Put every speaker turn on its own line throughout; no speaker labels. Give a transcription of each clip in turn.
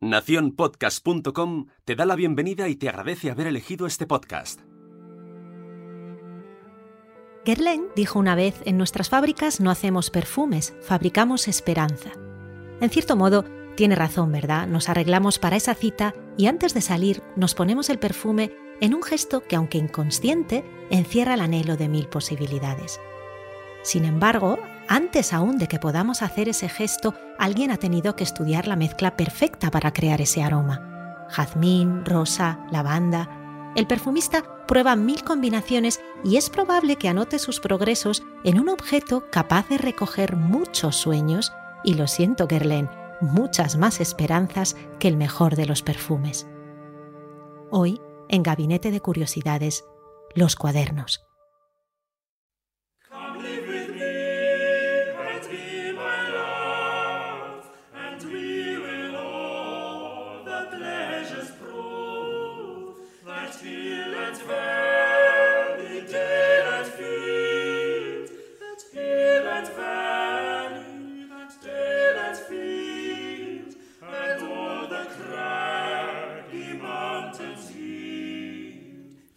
Naciónpodcast.com te da la bienvenida y te agradece haber elegido este podcast.
Guerlain dijo una vez, en nuestras fábricas no hacemos perfumes, fabricamos esperanza. En cierto modo, tiene razón, ¿verdad? Nos arreglamos para esa cita y antes de salir nos ponemos el perfume en un gesto que, aunque inconsciente, encierra el anhelo de mil posibilidades. Sin embargo, antes aún de que podamos hacer ese gesto, alguien ha tenido que estudiar la mezcla perfecta para crear ese aroma. Jazmín, rosa, lavanda. El perfumista prueba mil combinaciones y es probable que anote sus progresos en un objeto capaz de recoger muchos sueños y, lo siento, Guerlain, muchas más esperanzas que el mejor de los perfumes. Hoy, en Gabinete de Curiosidades, los cuadernos.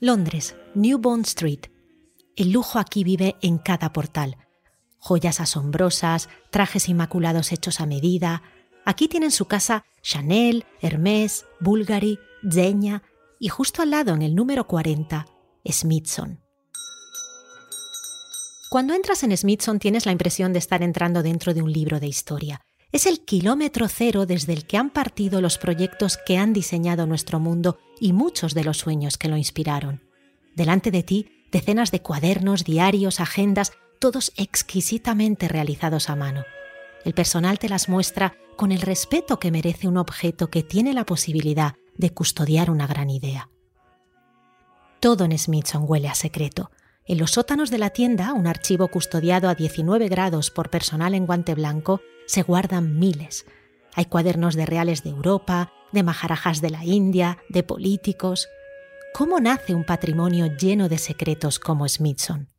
Londres, New Bond Street. El lujo aquí vive en cada portal. Joyas asombrosas, trajes inmaculados hechos a medida. Aquí tienen su casa Chanel, Hermès, Bulgari, Zegna y justo al lado en el número 40, Smithson. Cuando entras en Smithson tienes la impresión de estar entrando dentro de un libro de historia. Es el kilómetro cero desde el que han partido los proyectos que han diseñado nuestro mundo y muchos de los sueños que lo inspiraron. Delante de ti, decenas de cuadernos, diarios, agendas, todos exquisitamente realizados a mano. El personal te las muestra con el respeto que merece un objeto que tiene la posibilidad de custodiar una gran idea. Todo en Smithson huele a secreto. En los sótanos de la tienda, un archivo custodiado a 19 grados por personal en guante blanco, se guardan miles. Hay cuadernos de reales de Europa, de majarajas de la India, de políticos. ¿Cómo nace un patrimonio lleno de secretos como Smithson?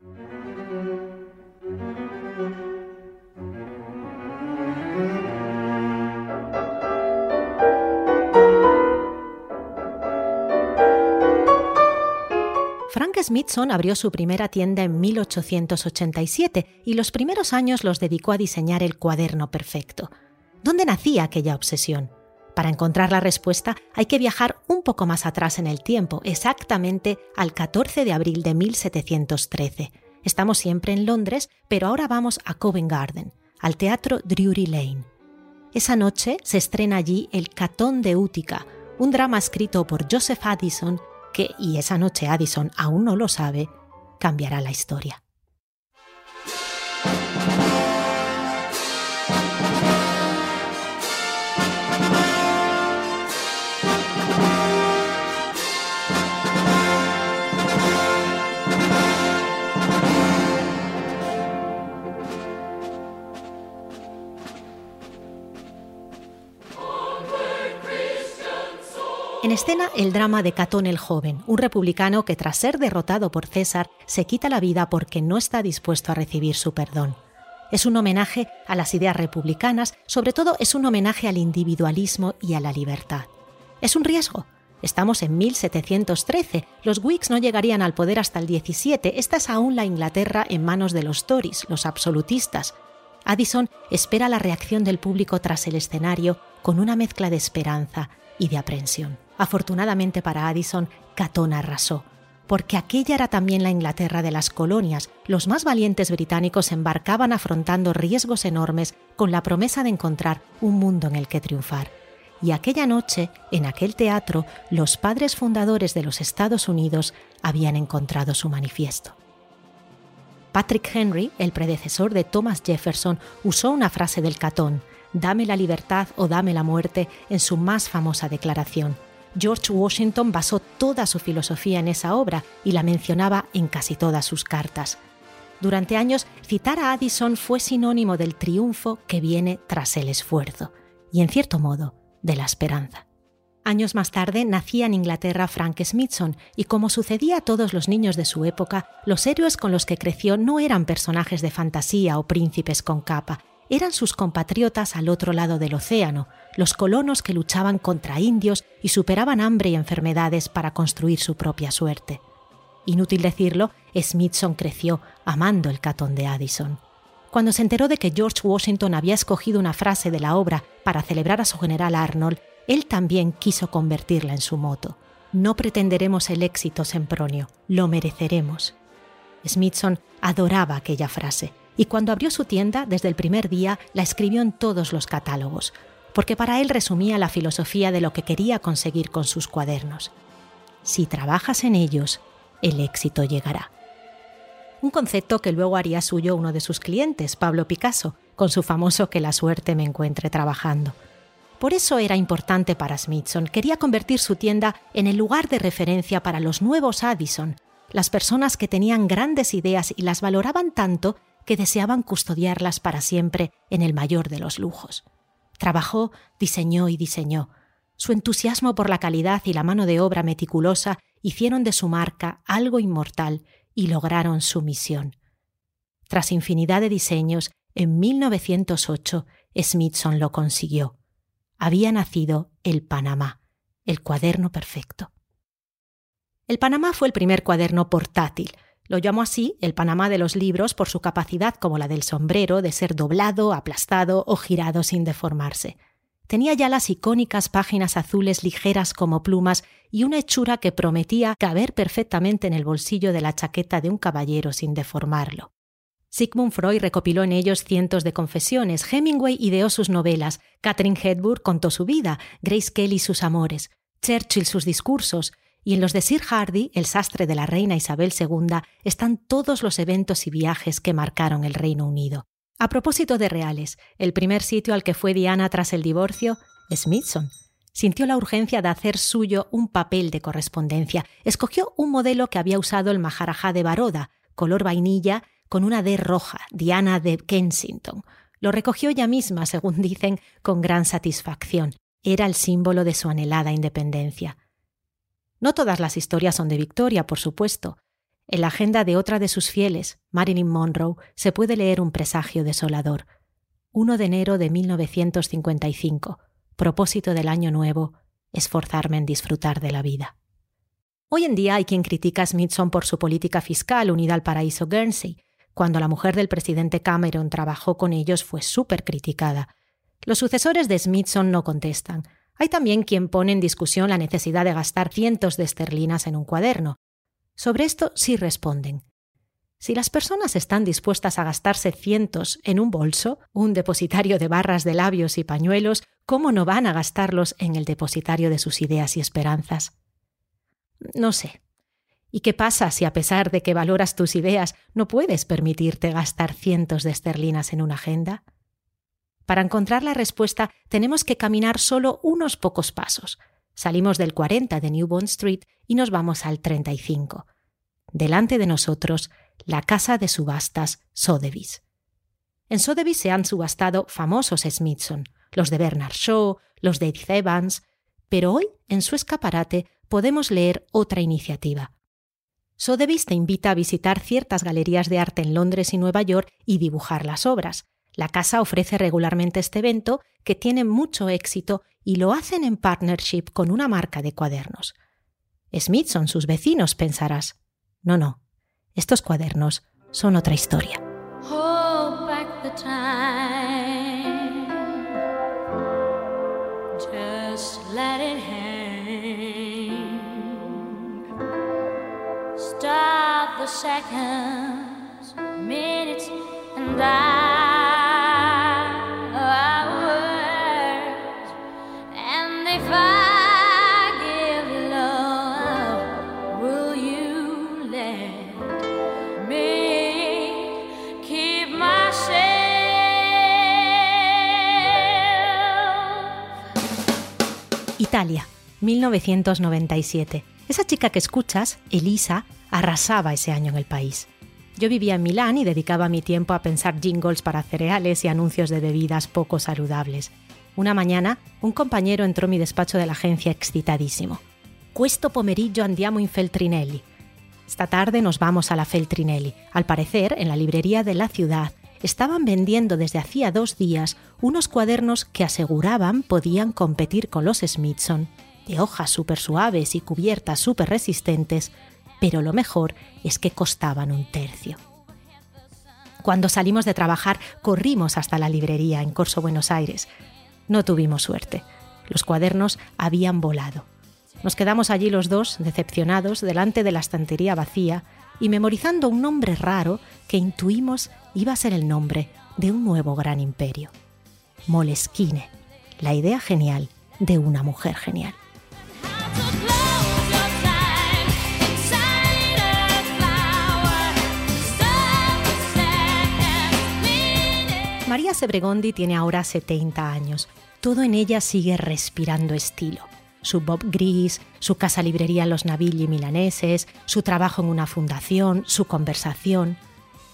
Frank Smithson abrió su primera tienda en 1887 y los primeros años los dedicó a diseñar el cuaderno perfecto. ¿Dónde nacía aquella obsesión? Para encontrar la respuesta hay que viajar un poco más atrás en el tiempo, exactamente al 14 de abril de 1713. Estamos siempre en Londres, pero ahora vamos a Covent Garden, al Teatro Drury Lane. Esa noche se estrena allí El Catón de Útica, un drama escrito por Joseph Addison que, y esa noche Addison aún no lo sabe, cambiará la historia. En escena el drama de Catón el Joven, un republicano que tras ser derrotado por César se quita la vida porque no está dispuesto a recibir su perdón. Es un homenaje a las ideas republicanas, sobre todo es un homenaje al individualismo y a la libertad. Es un riesgo. Estamos en 1713, los Whigs no llegarían al poder hasta el 17, esta es aún la Inglaterra en manos de los Tories, los absolutistas. Addison espera la reacción del público tras el escenario con una mezcla de esperanza y de aprensión. Afortunadamente para Addison, Catón arrasó, porque aquella era también la Inglaterra de las colonias. Los más valientes británicos embarcaban afrontando riesgos enormes con la promesa de encontrar un mundo en el que triunfar. Y aquella noche, en aquel teatro, los padres fundadores de los Estados Unidos habían encontrado su manifiesto. Patrick Henry, el predecesor de Thomas Jefferson, usó una frase del Catón, Dame la libertad o dame la muerte, en su más famosa declaración. George Washington basó toda su filosofía en esa obra y la mencionaba en casi todas sus cartas. Durante años, citar a Addison fue sinónimo del triunfo que viene tras el esfuerzo, y en cierto modo, de la esperanza. Años más tarde nacía en Inglaterra Frank Smithson, y como sucedía a todos los niños de su época, los héroes con los que creció no eran personajes de fantasía o príncipes con capa, eran sus compatriotas al otro lado del océano, los colonos que luchaban contra indios y superaban hambre y enfermedades para construir su propia suerte. Inútil decirlo, Smithson creció amando el Catón de Addison. Cuando se enteró de que George Washington había escogido una frase de la obra para celebrar a su general Arnold, él también quiso convertirla en su moto. No pretenderemos el éxito sempronio, lo mereceremos. Smithson adoraba aquella frase y cuando abrió su tienda desde el primer día la escribió en todos los catálogos, porque para él resumía la filosofía de lo que quería conseguir con sus cuadernos. Si trabajas en ellos, el éxito llegará un concepto que luego haría suyo uno de sus clientes, Pablo Picasso, con su famoso Que la suerte me encuentre trabajando. Por eso era importante para Smithson, quería convertir su tienda en el lugar de referencia para los nuevos Addison, las personas que tenían grandes ideas y las valoraban tanto que deseaban custodiarlas para siempre en el mayor de los lujos. Trabajó, diseñó y diseñó. Su entusiasmo por la calidad y la mano de obra meticulosa hicieron de su marca algo inmortal y lograron su misión. Tras infinidad de diseños, en 1908 Smithson lo consiguió. Había nacido el Panamá, el cuaderno perfecto. El Panamá fue el primer cuaderno portátil. Lo llamó así el Panamá de los libros por su capacidad como la del sombrero de ser doblado, aplastado o girado sin deformarse. Tenía ya las icónicas páginas azules ligeras como plumas y una hechura que prometía caber perfectamente en el bolsillo de la chaqueta de un caballero sin deformarlo. Sigmund Freud recopiló en ellos cientos de confesiones, Hemingway ideó sus novelas, Catherine Hepburn contó su vida, Grace Kelly sus amores, Churchill sus discursos, y en los de Sir Hardy, el sastre de la reina Isabel II, están todos los eventos y viajes que marcaron el Reino Unido. A propósito de reales, el primer sitio al que fue Diana tras el divorcio, Smithson. Sintió la urgencia de hacer suyo un papel de correspondencia. Escogió un modelo que había usado el Maharajá de Baroda, color vainilla, con una D roja, Diana de Kensington. Lo recogió ella misma, según dicen, con gran satisfacción. Era el símbolo de su anhelada independencia. No todas las historias son de Victoria, por supuesto. En la agenda de otra de sus fieles, Marilyn Monroe, se puede leer un presagio desolador. 1 de enero de 1955. Propósito del año nuevo, esforzarme en disfrutar de la vida. Hoy en día hay quien critica a Smithson por su política fiscal unida al paraíso Guernsey. Cuando la mujer del presidente Cameron trabajó con ellos fue súper criticada. Los sucesores de Smithson no contestan. Hay también quien pone en discusión la necesidad de gastar cientos de esterlinas en un cuaderno. Sobre esto sí responden. Si las personas están dispuestas a gastarse cientos en un bolso, un depositario de barras de labios y pañuelos, ¿cómo no van a gastarlos en el depositario de sus ideas y esperanzas? No sé. ¿Y qué pasa si a pesar de que valoras tus ideas no puedes permitirte gastar cientos de esterlinas en una agenda? Para encontrar la respuesta tenemos que caminar solo unos pocos pasos, Salimos del 40 de New Bond Street y nos vamos al 35. Delante de nosotros, la casa de subastas Sotheby's. En Sotheby's se han subastado famosos Smithson, los de Bernard Shaw, los de Edith Evans, pero hoy en su escaparate podemos leer otra iniciativa. Sotheby's te invita a visitar ciertas galerías de arte en Londres y Nueva York y dibujar las obras. La casa ofrece regularmente este evento que tiene mucho éxito y lo hacen en partnership con una marca de cuadernos. Smith son sus vecinos, pensarás. No, no. Estos cuadernos son otra historia. 1997. Esa chica que escuchas, Elisa, arrasaba ese año en el país. Yo vivía en Milán y dedicaba mi tiempo a pensar jingles para cereales y anuncios de bebidas poco saludables. Una mañana, un compañero entró en mi despacho de la agencia excitadísimo. Questo pomeriggio andiamo in Feltrinelli. Esta tarde nos vamos a la Feltrinelli. Al parecer, en la librería de la ciudad estaban vendiendo desde hacía dos días unos cuadernos que aseguraban podían competir con los Smithson, de hojas súper suaves y cubiertas súper resistentes, pero lo mejor es que costaban un tercio. Cuando salimos de trabajar, corrimos hasta la librería en Corso Buenos Aires. No tuvimos suerte. Los cuadernos habían volado. Nos quedamos allí los dos, decepcionados, delante de la estantería vacía y memorizando un nombre raro que intuimos iba a ser el nombre de un nuevo gran imperio. Moleskine, la idea genial de una mujer genial. María Sebregondi tiene ahora 70 años. Todo en ella sigue respirando estilo. Su bob gris, su casa librería los Navigli milaneses, su trabajo en una fundación, su conversación.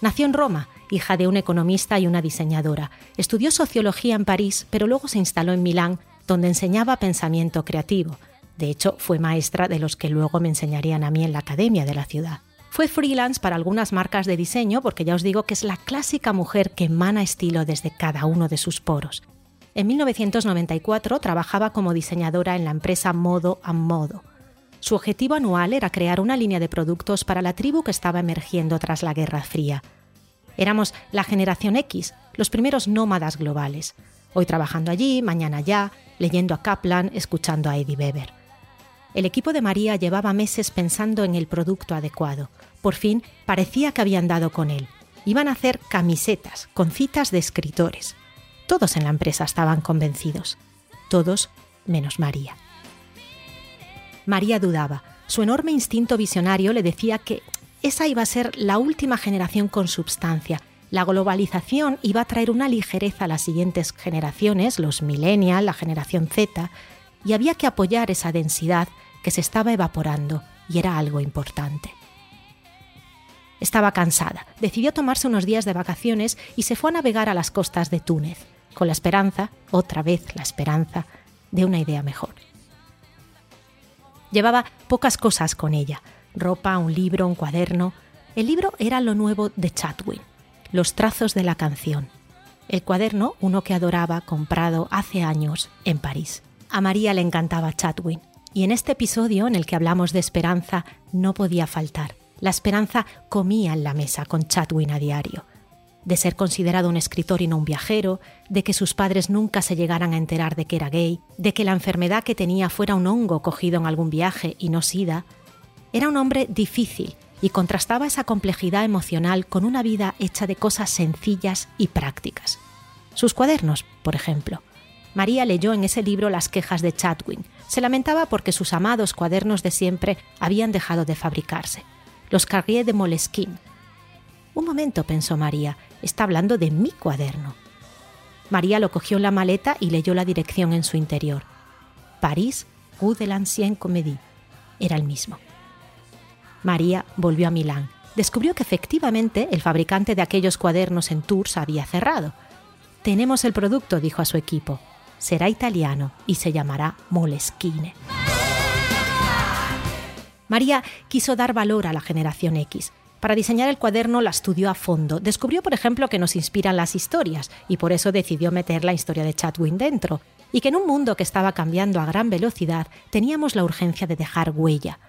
Nació en Roma, hija de un economista y una diseñadora. Estudió sociología en París, pero luego se instaló en Milán, donde enseñaba pensamiento creativo. De hecho, fue maestra de los que luego me enseñarían a mí en la academia de la ciudad. Fue freelance para algunas marcas de diseño porque ya os digo que es la clásica mujer que emana estilo desde cada uno de sus poros. En 1994 trabajaba como diseñadora en la empresa Modo a Modo. Su objetivo anual era crear una línea de productos para la tribu que estaba emergiendo tras la Guerra Fría. Éramos la generación X, los primeros nómadas globales. Hoy trabajando allí, mañana allá, leyendo a Kaplan, escuchando a Eddie Weber. El equipo de María llevaba meses pensando en el producto adecuado. Por fin parecía que habían dado con él. Iban a hacer camisetas con citas de escritores. Todos en la empresa estaban convencidos. Todos menos María. María dudaba. Su enorme instinto visionario le decía que esa iba a ser la última generación con substancia. La globalización iba a traer una ligereza a las siguientes generaciones, los millennials, la generación Z, y había que apoyar esa densidad que se estaba evaporando y era algo importante. Estaba cansada, decidió tomarse unos días de vacaciones y se fue a navegar a las costas de Túnez, con la esperanza, otra vez la esperanza, de una idea mejor. Llevaba pocas cosas con ella, ropa, un libro, un cuaderno. El libro era lo nuevo de Chatwin, los trazos de la canción. El cuaderno, uno que adoraba, comprado hace años en París. A María le encantaba Chatwin, y en este episodio en el que hablamos de esperanza no podía faltar. La esperanza comía en la mesa con Chatwin a diario. De ser considerado un escritor y no un viajero, de que sus padres nunca se llegaran a enterar de que era gay, de que la enfermedad que tenía fuera un hongo cogido en algún viaje y no sida. Era un hombre difícil y contrastaba esa complejidad emocional con una vida hecha de cosas sencillas y prácticas. Sus cuadernos, por ejemplo, María leyó en ese libro las quejas de Chatwin. Se lamentaba porque sus amados cuadernos de siempre habían dejado de fabricarse. Los Carrier de Moleskine. Un momento, pensó María, está hablando de mi cuaderno. María lo cogió en la maleta y leyó la dirección en su interior. París, Rue de l'Ancien Comédie. Era el mismo. María volvió a Milán. Descubrió que efectivamente el fabricante de aquellos cuadernos en Tours había cerrado. Tenemos el producto, dijo a su equipo será italiano y se llamará Moleskine. María quiso dar valor a la generación X. Para diseñar el cuaderno la estudió a fondo. Descubrió, por ejemplo, que nos inspiran las historias y por eso decidió meter la historia de Chatwin dentro. Y que en un mundo que estaba cambiando a gran velocidad teníamos la urgencia de dejar huella.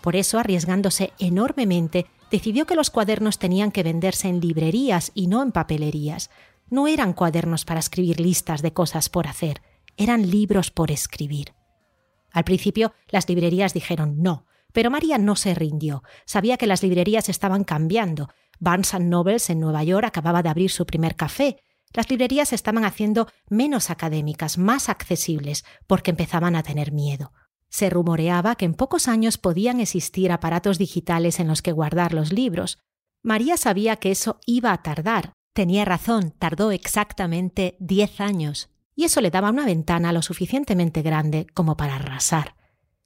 Por eso, arriesgándose enormemente, decidió que los cuadernos tenían que venderse en librerías y no en papelerías. No eran cuadernos para escribir listas de cosas por hacer, eran libros por escribir. Al principio las librerías dijeron no, pero María no se rindió. Sabía que las librerías estaban cambiando. Barnes Nobles en Nueva York acababa de abrir su primer café. Las librerías se estaban haciendo menos académicas, más accesibles, porque empezaban a tener miedo. Se rumoreaba que en pocos años podían existir aparatos digitales en los que guardar los libros. María sabía que eso iba a tardar, Tenía razón, tardó exactamente 10 años, y eso le daba una ventana lo suficientemente grande como para arrasar.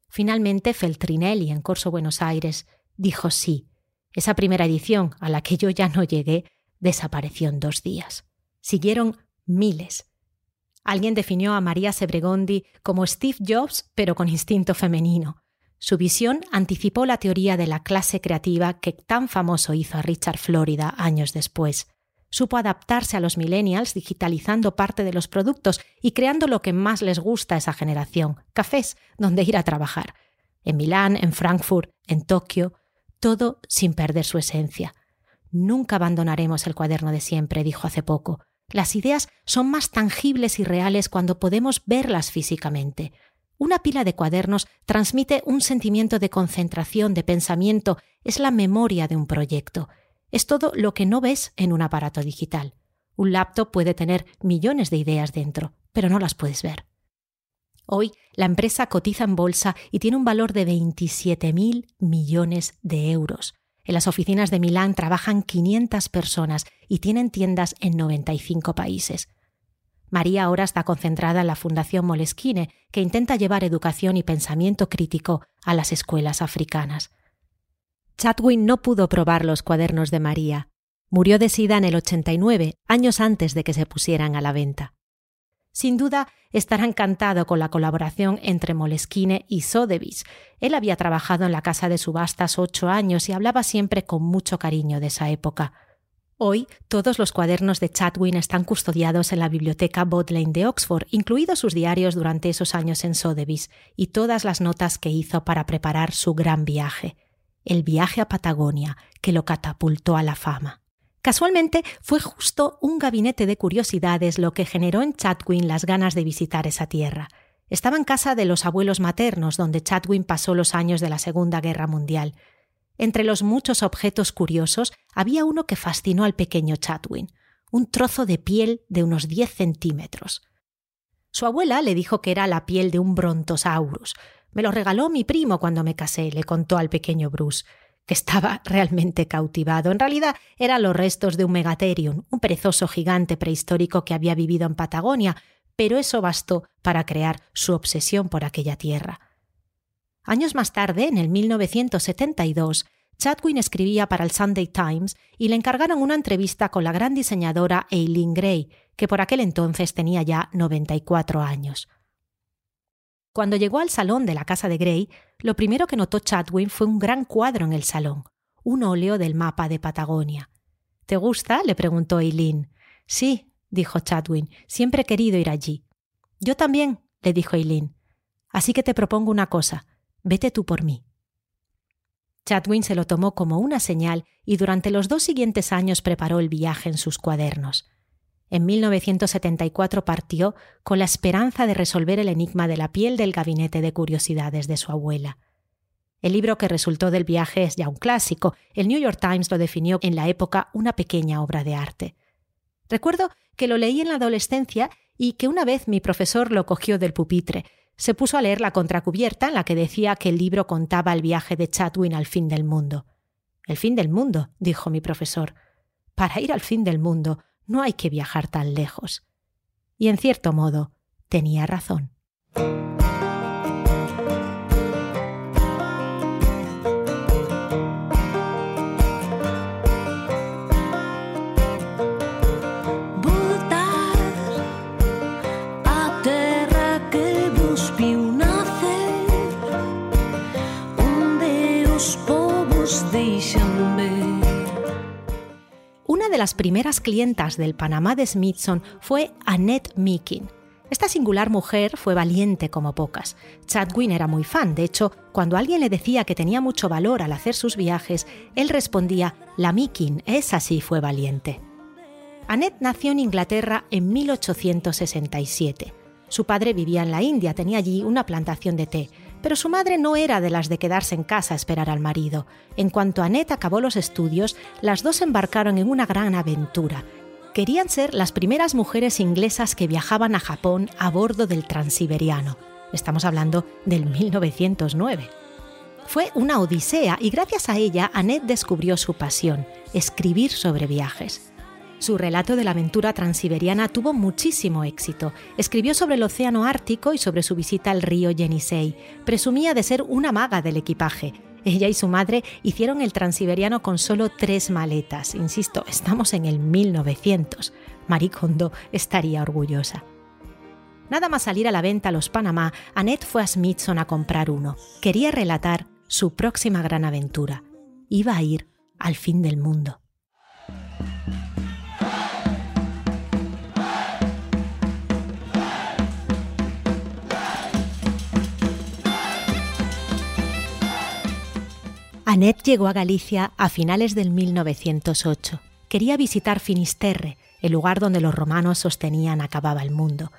Finalmente, Feltrinelli, en Corso Buenos Aires, dijo sí. Esa primera edición, a la que yo ya no llegué, desapareció en dos días. Siguieron miles. Alguien definió a María Sebregondi como Steve Jobs, pero con instinto femenino. Su visión anticipó la teoría de la clase creativa que tan famoso hizo a Richard Florida años después. Supo adaptarse a los millennials digitalizando parte de los productos y creando lo que más les gusta a esa generación, cafés donde ir a trabajar. En Milán, en Frankfurt, en Tokio, todo sin perder su esencia. Nunca abandonaremos el cuaderno de siempre, dijo hace poco. Las ideas son más tangibles y reales cuando podemos verlas físicamente. Una pila de cuadernos transmite un sentimiento de concentración, de pensamiento, es la memoria de un proyecto. Es todo lo que no ves en un aparato digital. Un laptop puede tener millones de ideas dentro, pero no las puedes ver. Hoy la empresa cotiza en bolsa y tiene un valor de 27.000 millones de euros. En las oficinas de Milán trabajan 500 personas y tienen tiendas en 95 países. María ahora está concentrada en la Fundación Moleskine, que intenta llevar educación y pensamiento crítico a las escuelas africanas. Chatwin no pudo probar los cuadernos de María. Murió de sida en el 89, años antes de que se pusieran a la venta. Sin duda, estará encantado con la colaboración entre Moleskine y Sotheby's. Él había trabajado en la casa de subastas ocho años y hablaba siempre con mucho cariño de esa época. Hoy, todos los cuadernos de Chatwin están custodiados en la biblioteca Bodleian de Oxford, incluidos sus diarios durante esos años en Sotheby's y todas las notas que hizo para preparar su gran viaje el viaje a Patagonia que lo catapultó a la fama. Casualmente fue justo un gabinete de curiosidades lo que generó en Chatwin las ganas de visitar esa tierra. Estaba en casa de los abuelos maternos, donde Chatwin pasó los años de la Segunda Guerra Mundial. Entre los muchos objetos curiosos había uno que fascinó al pequeño Chatwin, un trozo de piel de unos 10 centímetros. Su abuela le dijo que era la piel de un brontosaurus, me lo regaló mi primo cuando me casé, le contó al pequeño Bruce, que estaba realmente cautivado. En realidad eran los restos de un megatherium, un perezoso gigante prehistórico que había vivido en Patagonia, pero eso bastó para crear su obsesión por aquella tierra. Años más tarde, en el 1972, Chadwin escribía para el Sunday Times y le encargaron una entrevista con la gran diseñadora Eileen Gray, que por aquel entonces tenía ya 94 años. Cuando llegó al salón de la casa de Gray, lo primero que notó Chadwin fue un gran cuadro en el salón, un óleo del mapa de Patagonia. ¿Te gusta? le preguntó Eileen. Sí, dijo Chadwin, siempre he querido ir allí. Yo también, le dijo Eileen. Así que te propongo una cosa, vete tú por mí. Chadwin se lo tomó como una señal y durante los dos siguientes años preparó el viaje en sus cuadernos. En 1974 partió con la esperanza de resolver el enigma de la piel del gabinete de curiosidades de su abuela. El libro que resultó del viaje es ya un clásico. El New York Times lo definió en la época una pequeña obra de arte. Recuerdo que lo leí en la adolescencia y que una vez mi profesor lo cogió del pupitre. Se puso a leer la contracubierta en la que decía que el libro contaba el viaje de Chatwin al fin del mundo. El fin del mundo, dijo mi profesor. Para ir al fin del mundo no hay que viajar tan lejos. Y en cierto modo, tenía razón. Las primeras clientas del Panamá de Smithson fue Annette Meekin. Esta singular mujer fue valiente como pocas. Chadwin era muy fan, de hecho, cuando alguien le decía que tenía mucho valor al hacer sus viajes, él respondía, la Meekin, esa sí fue valiente. Annette nació en Inglaterra en 1867. Su padre vivía en la India, tenía allí una plantación de té, pero su madre no era de las de quedarse en casa a esperar al marido. En cuanto Annette acabó los estudios, las dos embarcaron en una gran aventura. Querían ser las primeras mujeres inglesas que viajaban a Japón a bordo del Transiberiano. Estamos hablando del 1909. Fue una odisea y gracias a ella Annette descubrió su pasión, escribir sobre viajes. Su relato de la aventura transiberiana tuvo muchísimo éxito. Escribió sobre el océano Ártico y sobre su visita al río Yenisei. Presumía de ser una maga del equipaje. Ella y su madre hicieron el transiberiano con solo tres maletas. Insisto, estamos en el 1900. Marie Kondo estaría orgullosa. Nada más salir a la venta los Panamá, Annette fue a Smithson a comprar uno. Quería relatar su próxima gran aventura. Iba a ir al fin del mundo. Annette llegó a Galicia a finales del 1908. Quería visitar Finisterre, el lugar donde los romanos sostenían acababa el mundo.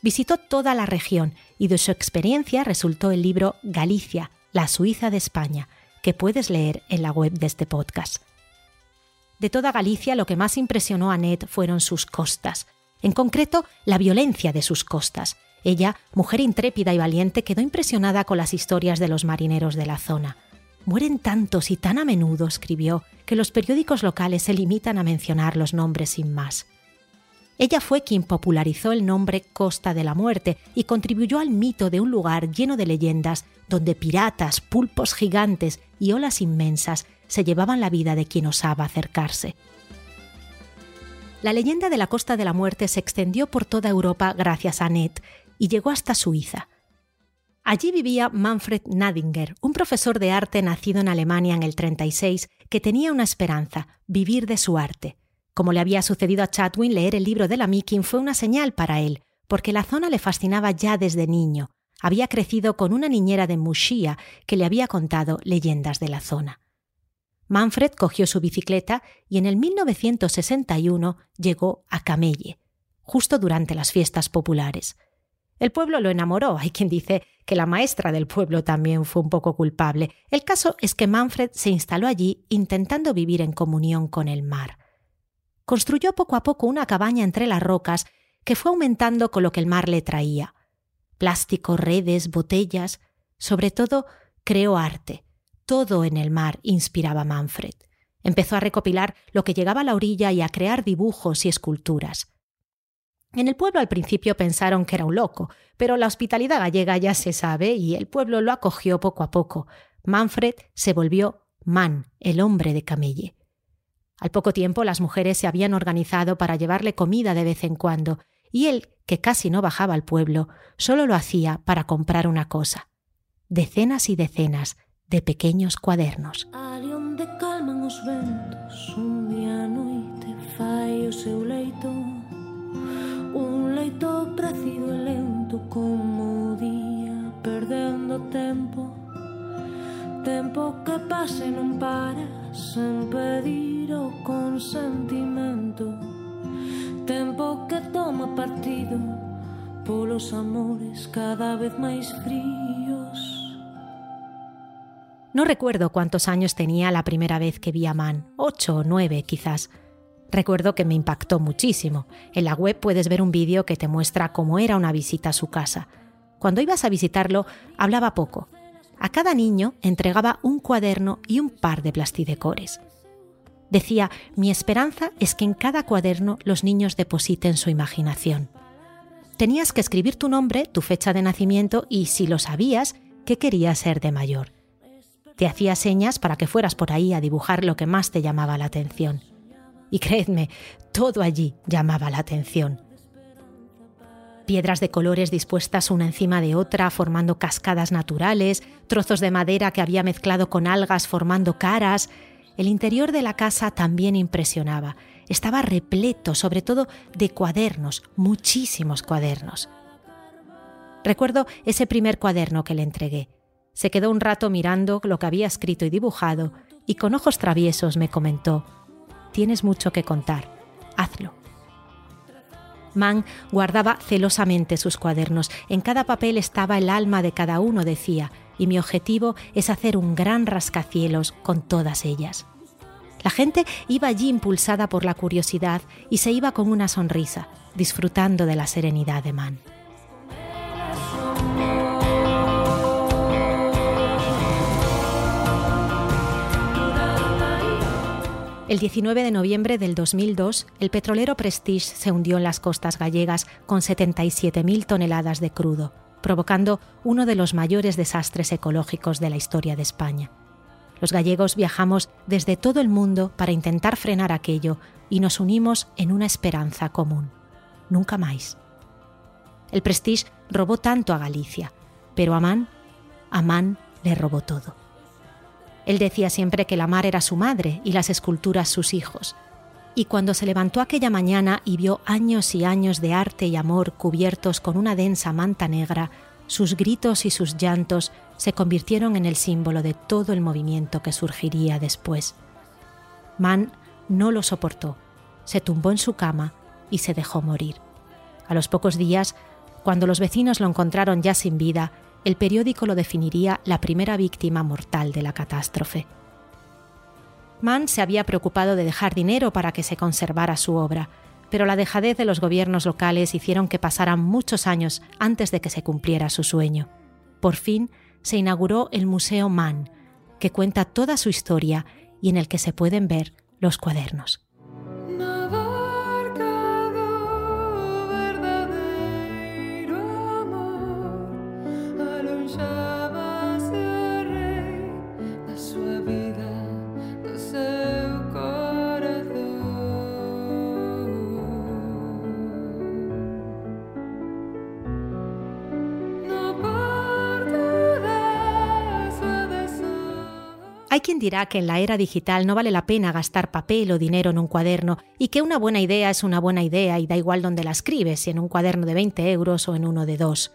Visitó toda la región y de su experiencia resultó el libro Galicia, la Suiza de España, que puedes leer en la web de este podcast. De toda Galicia lo que más impresionó a Annette fueron sus costas, en concreto la violencia de sus costas. Ella, mujer intrépida y valiente, quedó impresionada con las historias de los marineros de la zona. Mueren tantos y tan a menudo, escribió, que los periódicos locales se limitan a mencionar los nombres sin más. Ella fue quien popularizó el nombre Costa de la Muerte y contribuyó al mito de un lugar lleno de leyendas donde piratas, pulpos gigantes y olas inmensas se llevaban la vida de quien osaba acercarse. La leyenda de la Costa de la Muerte se extendió por toda Europa gracias a Annette y llegó hasta Suiza. Allí vivía Manfred Nadinger, un profesor de arte nacido en Alemania en el 36, que tenía una esperanza, vivir de su arte. Como le había sucedido a Chatwin, leer el libro de la Mikin fue una señal para él, porque la zona le fascinaba ya desde niño. Había crecido con una niñera de Mushia que le había contado leyendas de la zona. Manfred cogió su bicicleta y en el 1961 llegó a Camelle, justo durante las fiestas populares. El pueblo lo enamoró. Hay quien dice que la maestra del pueblo también fue un poco culpable. El caso es que Manfred se instaló allí intentando vivir en comunión con el mar. Construyó poco a poco una cabaña entre las rocas que fue aumentando con lo que el mar le traía. Plástico, redes, botellas. Sobre todo, creó arte. Todo en el mar inspiraba a Manfred. Empezó a recopilar lo que llegaba a la orilla y a crear dibujos y esculturas. En el pueblo al principio pensaron que era un loco, pero la hospitalidad gallega ya se sabe y el pueblo lo acogió poco a poco. Manfred se volvió Man, el hombre de Camelle. Al poco tiempo las mujeres se habían organizado para llevarle comida de vez en cuando, y él, que casi no bajaba al pueblo, solo lo hacía para comprar una cosa. Decenas y decenas de pequeños cuadernos.
Un leito precido e lento como día Perdendo tempo Tempo que pase non para Sen pedir o consentimento Tempo que toma partido Polos amores cada vez máis fríos.
No recuerdo cuántos años tenía la primera vez que vi a Man, ocho o nueve quizás. Recuerdo que me impactó muchísimo. En la web puedes ver un vídeo que te muestra cómo era una visita a su casa. Cuando ibas a visitarlo, hablaba poco. A cada niño entregaba un cuaderno y un par de plastidecores. Decía, mi esperanza es que en cada cuaderno los niños depositen su imaginación. Tenías que escribir tu nombre, tu fecha de nacimiento y, si lo sabías, qué querías ser de mayor. Te hacía señas para que fueras por ahí a dibujar lo que más te llamaba la atención. Y creedme, todo allí llamaba la atención. Piedras de colores dispuestas una encima de otra, formando cascadas naturales, trozos de madera que había mezclado con algas formando caras. El interior de la casa también impresionaba. Estaba repleto, sobre todo, de cuadernos, muchísimos cuadernos. Recuerdo ese primer cuaderno que le entregué. Se quedó un rato mirando lo que había escrito y dibujado y con ojos traviesos me comentó, Tienes mucho que contar. Hazlo. Mann guardaba celosamente sus cuadernos. En cada papel estaba el alma de cada uno, decía, y mi objetivo es hacer un gran rascacielos con todas ellas. La gente iba allí impulsada por la curiosidad y se iba con una sonrisa, disfrutando de la serenidad de Mann. El 19 de noviembre del 2002, el petrolero Prestige se hundió en las costas gallegas con 77.000 toneladas de crudo, provocando uno de los mayores desastres ecológicos de la historia de España. Los gallegos viajamos desde todo el mundo para intentar frenar aquello y nos unimos en una esperanza común. Nunca más. El Prestige robó tanto a Galicia, pero Amán, Amán le robó todo. Él decía siempre que la mar era su madre y las esculturas sus hijos. Y cuando se levantó aquella mañana y vio años y años de arte y amor cubiertos con una densa manta negra, sus gritos y sus llantos se convirtieron en el símbolo de todo el movimiento que surgiría después. Mann no lo soportó, se tumbó en su cama y se dejó morir. A los pocos días, cuando los vecinos lo encontraron ya sin vida, el periódico lo definiría la primera víctima mortal de la catástrofe. Mann se había preocupado de dejar dinero para que se conservara su obra, pero la dejadez de los gobiernos locales hicieron que pasaran muchos años antes de que se cumpliera su sueño. Por fin se inauguró el Museo Mann, que cuenta toda su historia y en el que se pueden ver los cuadernos. Quien dirá que en la era digital no vale la pena gastar papel o dinero en un cuaderno y que una buena idea es una buena idea y da igual dónde la escribes, si en un cuaderno de 20 euros o en uno de dos.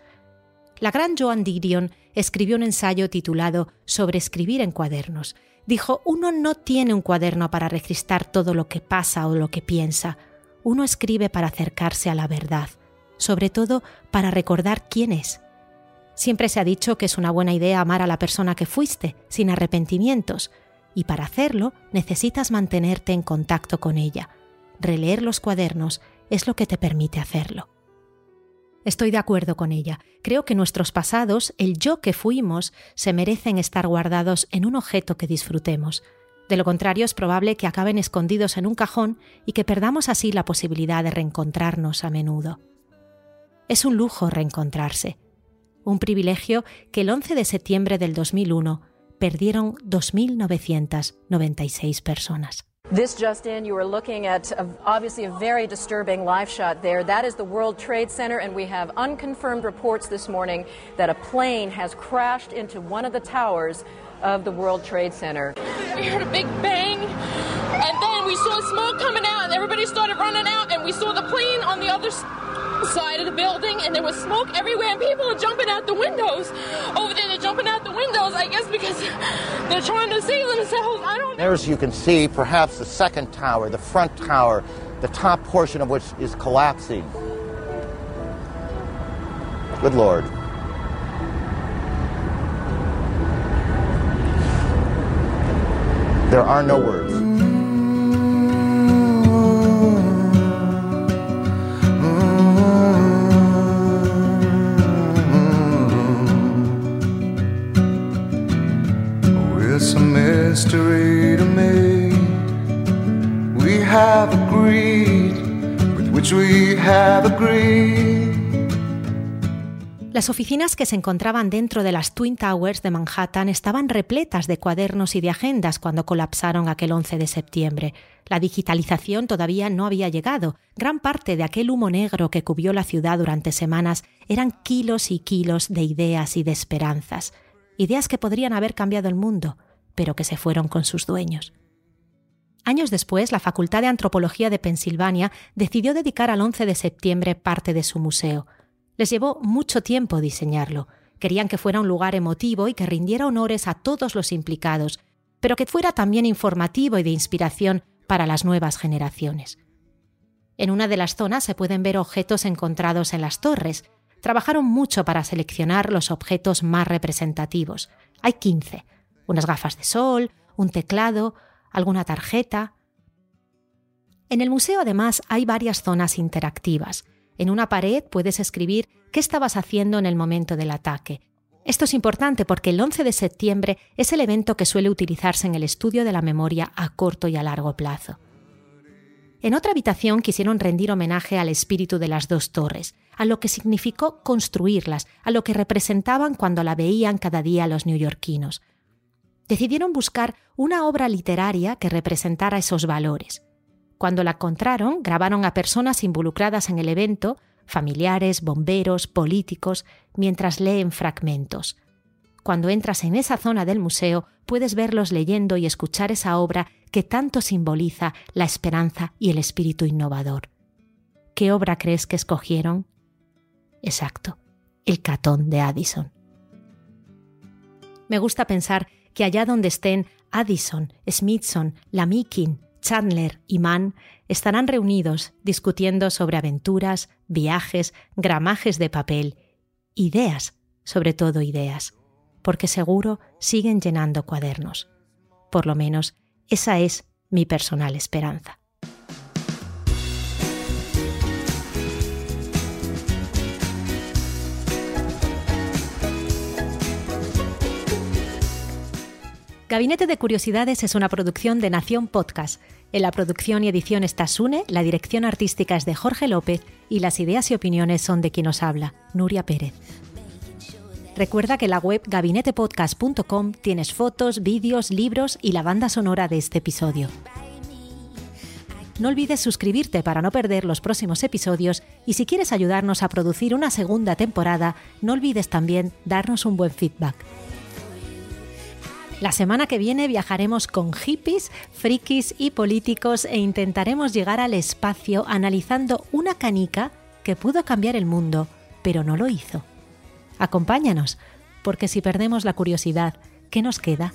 La gran Joan Didion escribió un ensayo titulado Sobre escribir en cuadernos. Dijo, uno no tiene un cuaderno para registrar todo lo que pasa o lo que piensa. Uno escribe para acercarse a la verdad, sobre todo para recordar quién es Siempre se ha dicho que es una buena idea amar a la persona que fuiste, sin arrepentimientos, y para hacerlo necesitas mantenerte en contacto con ella. Releer los cuadernos es lo que te permite hacerlo. Estoy de acuerdo con ella. Creo que nuestros pasados, el yo que fuimos, se merecen estar guardados en un objeto que disfrutemos. De lo contrario, es probable que acaben escondidos en un cajón y que perdamos así la posibilidad de reencontrarnos a menudo. Es un lujo reencontrarse un privilegio que el 11 de septiembre del 2001 perdieron 2.996 personas.
This just in, you are looking at a, obviously a very disturbing live shot there. That is the World Trade Center, and we have unconfirmed reports this morning that a plane has crashed into one of the towers of the World Trade Center.
We heard a big bang, and then we saw smoke coming out, and everybody started running out, and we saw the plane on the other side side of the building and there was smoke everywhere and people are jumping out the windows. Over there they're jumping out the windows, I guess because they're trying to save themselves. I don't
There as you can see, perhaps the second tower, the front tower, the top portion of which is collapsing. Good Lord. There are no words.
Las oficinas que se encontraban dentro de las Twin Towers de Manhattan estaban repletas de cuadernos y de agendas cuando colapsaron aquel 11 de septiembre. La digitalización todavía no había llegado. Gran parte de aquel humo negro que cubrió la ciudad durante semanas eran kilos y kilos de ideas y de esperanzas. Ideas que podrían haber cambiado el mundo, pero que se fueron con sus dueños. Años después, la Facultad de Antropología de Pensilvania decidió dedicar al 11 de septiembre parte de su museo. Les llevó mucho tiempo diseñarlo. Querían que fuera un lugar emotivo y que rindiera honores a todos los implicados, pero que fuera también informativo y de inspiración para las nuevas generaciones. En una de las zonas se pueden ver objetos encontrados en las torres. Trabajaron mucho para seleccionar los objetos más representativos. Hay 15. Unas gafas de sol, un teclado, alguna tarjeta. En el museo además hay varias zonas interactivas. En una pared puedes escribir qué estabas haciendo en el momento del ataque. Esto es importante porque el 11 de septiembre es el evento que suele utilizarse en el estudio de la memoria a corto y a largo plazo. En otra habitación quisieron rendir homenaje al espíritu de las dos torres, a lo que significó construirlas, a lo que representaban cuando la veían cada día los neoyorquinos, decidieron buscar una obra literaria que representara esos valores. Cuando la encontraron, grabaron a personas involucradas en el evento, familiares, bomberos, políticos, mientras leen fragmentos. Cuando entras en esa zona del museo, puedes verlos leyendo y escuchar esa obra que tanto simboliza la esperanza y el espíritu innovador. ¿Qué obra crees que escogieron? Exacto, el catón de Addison. Me gusta pensar que allá donde estén Addison, Smithson, Lamikin, Chandler y Mann estarán reunidos discutiendo sobre aventuras, viajes, gramajes de papel, ideas, sobre todo ideas, porque seguro siguen llenando cuadernos. Por lo menos esa es mi personal esperanza. Gabinete de Curiosidades es una producción de Nación Podcast. En la producción y edición está Sune, la dirección artística es de Jorge López y las ideas y opiniones son de quien nos habla, Nuria Pérez. Recuerda que la web gabinetepodcast.com tienes fotos, vídeos, libros y la banda sonora de este episodio. No olvides suscribirte para no perder los próximos episodios y si quieres ayudarnos a producir una segunda temporada, no olvides también darnos un buen feedback. La semana que viene viajaremos con hippies, frikis y políticos e intentaremos llegar al espacio analizando una canica que pudo cambiar el mundo, pero no lo hizo. Acompáñanos, porque si perdemos la curiosidad, ¿qué nos queda?